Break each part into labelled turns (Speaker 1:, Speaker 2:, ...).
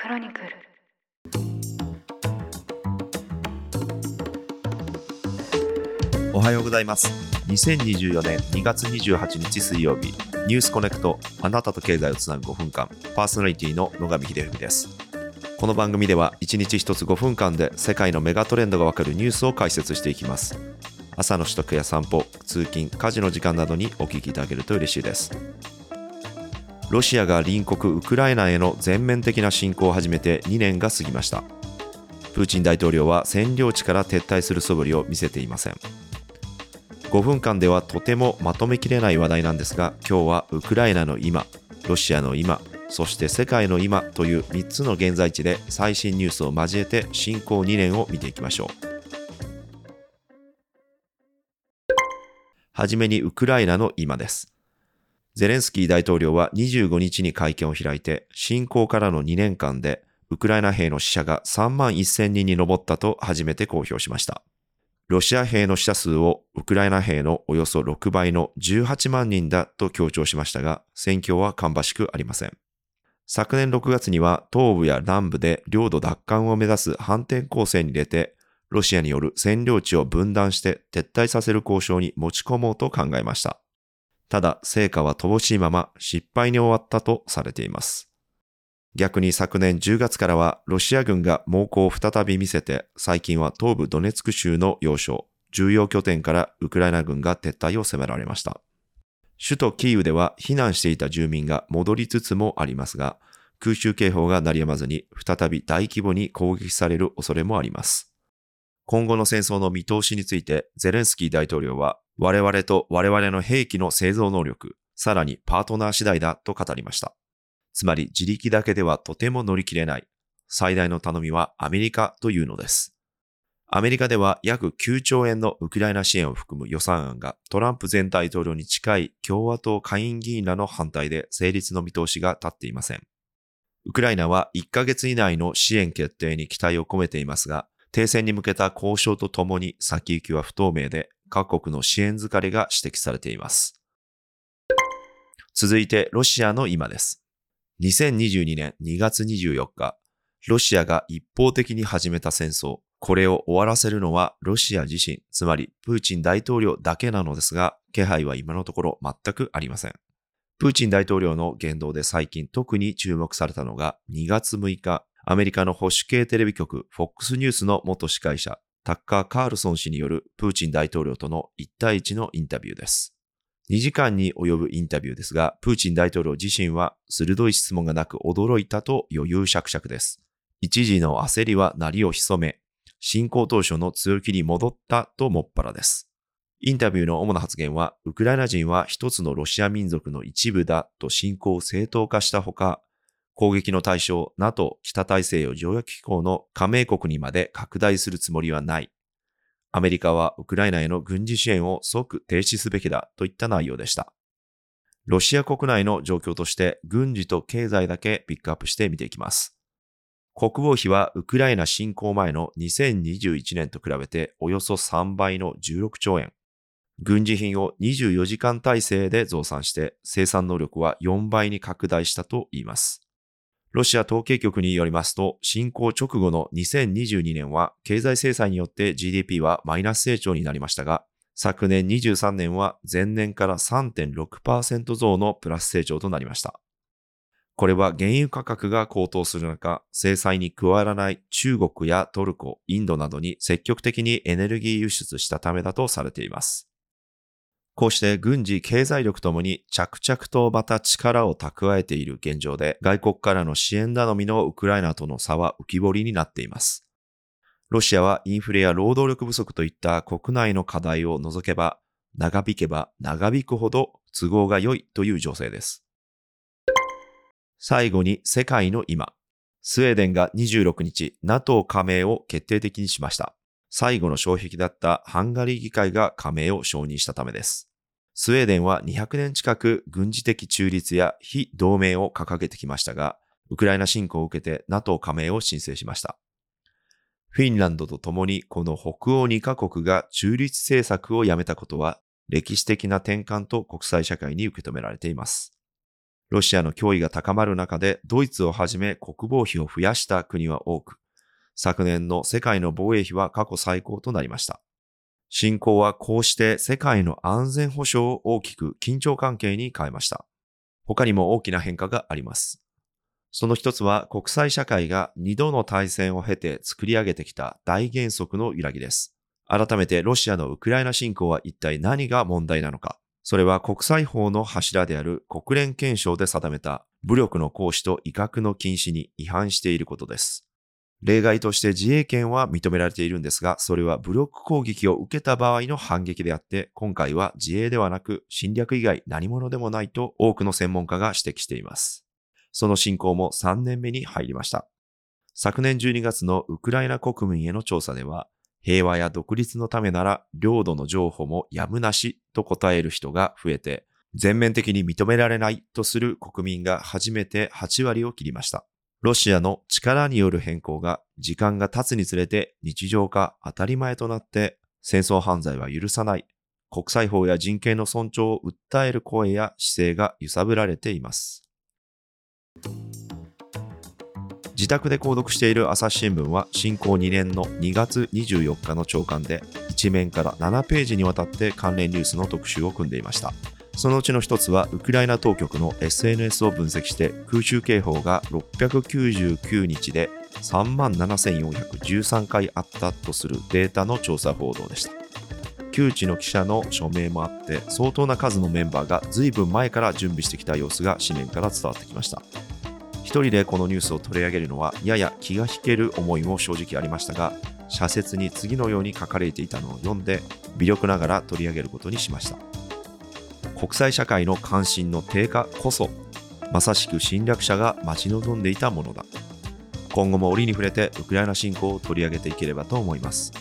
Speaker 1: クロニクル。
Speaker 2: おはようございます。2024年2月28日水曜日ニュースコネクトあなたと経済をつなぐ5分間パーソナリティの野上秀文です。この番組では1日1つ5分間で世界のメガトレンドがわかるニュースを解説していきます。朝の取得や散歩通勤家事の時間などにお聞きいただけると嬉しいです。ロシアが隣国ウクライナへの全面的な侵攻を始めて2年が過ぎました。プーチン大統領は占領地から撤退する素振りを見せていません。5分間ではとてもまとめきれない話題なんですが今日はウクライナの今ロシアの今そして世界の今という3つの現在地で最新ニュースを交えて侵攻2年を見ていきましょう。はじめにウクライナの今です。ゼレンスキー大統領は25日に会見を開いて侵攻からの2年間でウクライナ兵の死者が3万1000人に上ったと初めて公表しましたロシア兵の死者数をウクライナ兵のおよそ6倍の18万人だと強調しましたが、戦況は芳しくありません。昨年6月には東部や南部で領土奪還を目指す反転攻勢に出て、ロシアによる占領地を分断して撤退させる交渉に持ち込もうと考えました。ただ、成果は乏しいまま失敗に終わったとされています。逆に昨年10月からはロシア軍が猛攻を再び見せて、最近は東部ドネツク州の要衝、重要拠点からウクライナ軍が撤退を迫られました。首都キーウでは避難していた住民が戻りつつもありますが、空襲警報が鳴り止まずに再び大規模に攻撃される恐れもあります。今後の戦争の見通しについてゼレンスキー大統領は我々と我々の兵器の製造能力、さらにパートナー次第だと語りました。つまり自力だけではとても乗り切れない。最大の頼みはアメリカというのです。アメリカでは約9兆円のウクライナ支援を含む予算案がトランプ前大統領に近い共和党下院議員らの反対で成立の見通しが立っていません。ウクライナは1ヶ月以内の支援決定に期待を込めていますが、停戦に向けた交渉とともに先行きは不透明で各国の支援疲れが指摘されています。続いてロシアの今です。2022年2月24日、ロシアが一方的に始めた戦争、これを終わらせるのはロシア自身、つまりプーチン大統領だけなのですが、気配は今のところ全くありません。プーチン大統領の言動で最近特に注目されたのが2月6日、アメリカの保守系テレビ局 FOX ニュースの元司会者、タッカー・カールソン氏によるプーチン大統領との1対1のインタビューです。2時間に及ぶインタビューですが、プーチン大統領自身は鋭い質問がなく驚いたと余裕しゃくしゃくです。一時の焦りは鳴りを潜め、侵攻当初の強気に戻ったともっぱらです。インタビューの主な発言は、ウクライナ人は一つのロシア民族の一部だと侵攻を正当化したほか、攻撃の対象 NATO 北大西洋条約機構の加盟国にまで拡大するつもりはないアメリカはウクライナへの軍事支援を即停止すべきだといった内容でした。ロシア国内の状況として軍事と経済だけピックアップして見ていきます。国防費はウクライナ侵攻前の2021年と比べておよそ3倍の16兆円。軍事品を24時間体制で増産して生産能力は4倍に拡大したと言います。ロシア統計局によりますと、侵攻直後の2022年は経済制裁によって GDP はマイナス成長になりましたが、昨年23年は前年から3.6%増のプラス成長となりました。これは原油価格が高騰する中、制裁に加わらない中国やトルコ、インドなどに積極的にエネルギー輸出したためだとされています。こうして軍事、経済力ともに着々とまた力を蓄えている現状で、外国からの支援頼みのウクライナとの差は浮き彫りになっています。ロシアはインフレや労働力不足といった国内の課題を除けば、長引けば長引くほど都合が良いという情勢です。最後に世界の今。スウェーデンが26日 NATO 加盟を決定的にしました。最後の障壁だったハンガリー議会が加盟を承認したためです。スウェーデンは200年近く軍事的中立や非同盟を掲げてきましたが、ウクライナ侵攻を受けて NATO 加盟を申請しました。フィンランドと共にこの北欧2カ国が中立政策をやめたことは歴史的な転換と国際社会に受け止められています。ロシアの脅威が高まる中でドイツをはじめ国防費を増やした国は多く、昨年の世界の防衛費は過去最高となりました。侵攻はこうして世界の安全保障を大きく緊張関係に変えました。他にも大きな変化があります。その一つは国際社会が二度の大戦を経て作り上げてきた大原則の揺らぎです。改めてロシアのウクライナ侵攻は一体何が問題なのか。それは国際法の柱である国連憲章で定めた武力の行使と威嚇の禁止に違反していることです。例外として自衛権は認められているんですが、それは武力攻撃を受けた場合の反撃であって、今回は自衛ではなく侵略以外何者でもないと多くの専門家が指摘しています。その侵攻も3年目に入りました。昨年12月のウクライナ国民への調査では、平和や独立のためなら領土の譲歩もやむなしと答える人が増えて、全面的に認められないとする国民が初めて8割を切りました。ロシアの力による変更が時間が経つにつれて日常化当たり前となって戦争犯罪は許さない、国際法や人権の尊重を訴える声や姿勢が揺さぶられています。自宅で購読している朝日新聞は侵攻2年の2月24日の朝刊で1面から7ページにわたって関連ニュースの特集を組んでいました。そのうちの一つはウクライナ当局の SNS を分析して空襲警報が699日で3万7413回あったとするデータの調査報道でした。旧知の記者の署名もあって相当な数のメンバーが随分前から準備してきた様子が紙面から伝わってきました。一人でこのニュースを取り上げるのはやや気が引ける思いも正直ありましたが、社説に次のように書かれていたのを読んで微力ながら取り上げることにしました。国際社会の関心の低下こそ、まさしく侵略者が待ち望んでいたものだ。今後も折に触れてウクライナ侵攻を取り上げていければと思います。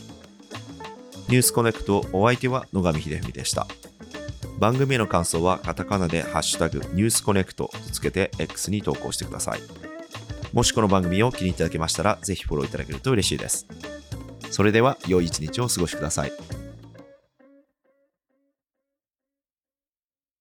Speaker 2: ニュースコネクトお相手は野上秀文でした。番組への感想はカタカナでハッシュタグニュースコネクトとつけて X に投稿してください。もしこの番組を気に入っていただけましたら、ぜひフォローいただけると嬉しいです。それでは、良い一日をお過ごしください。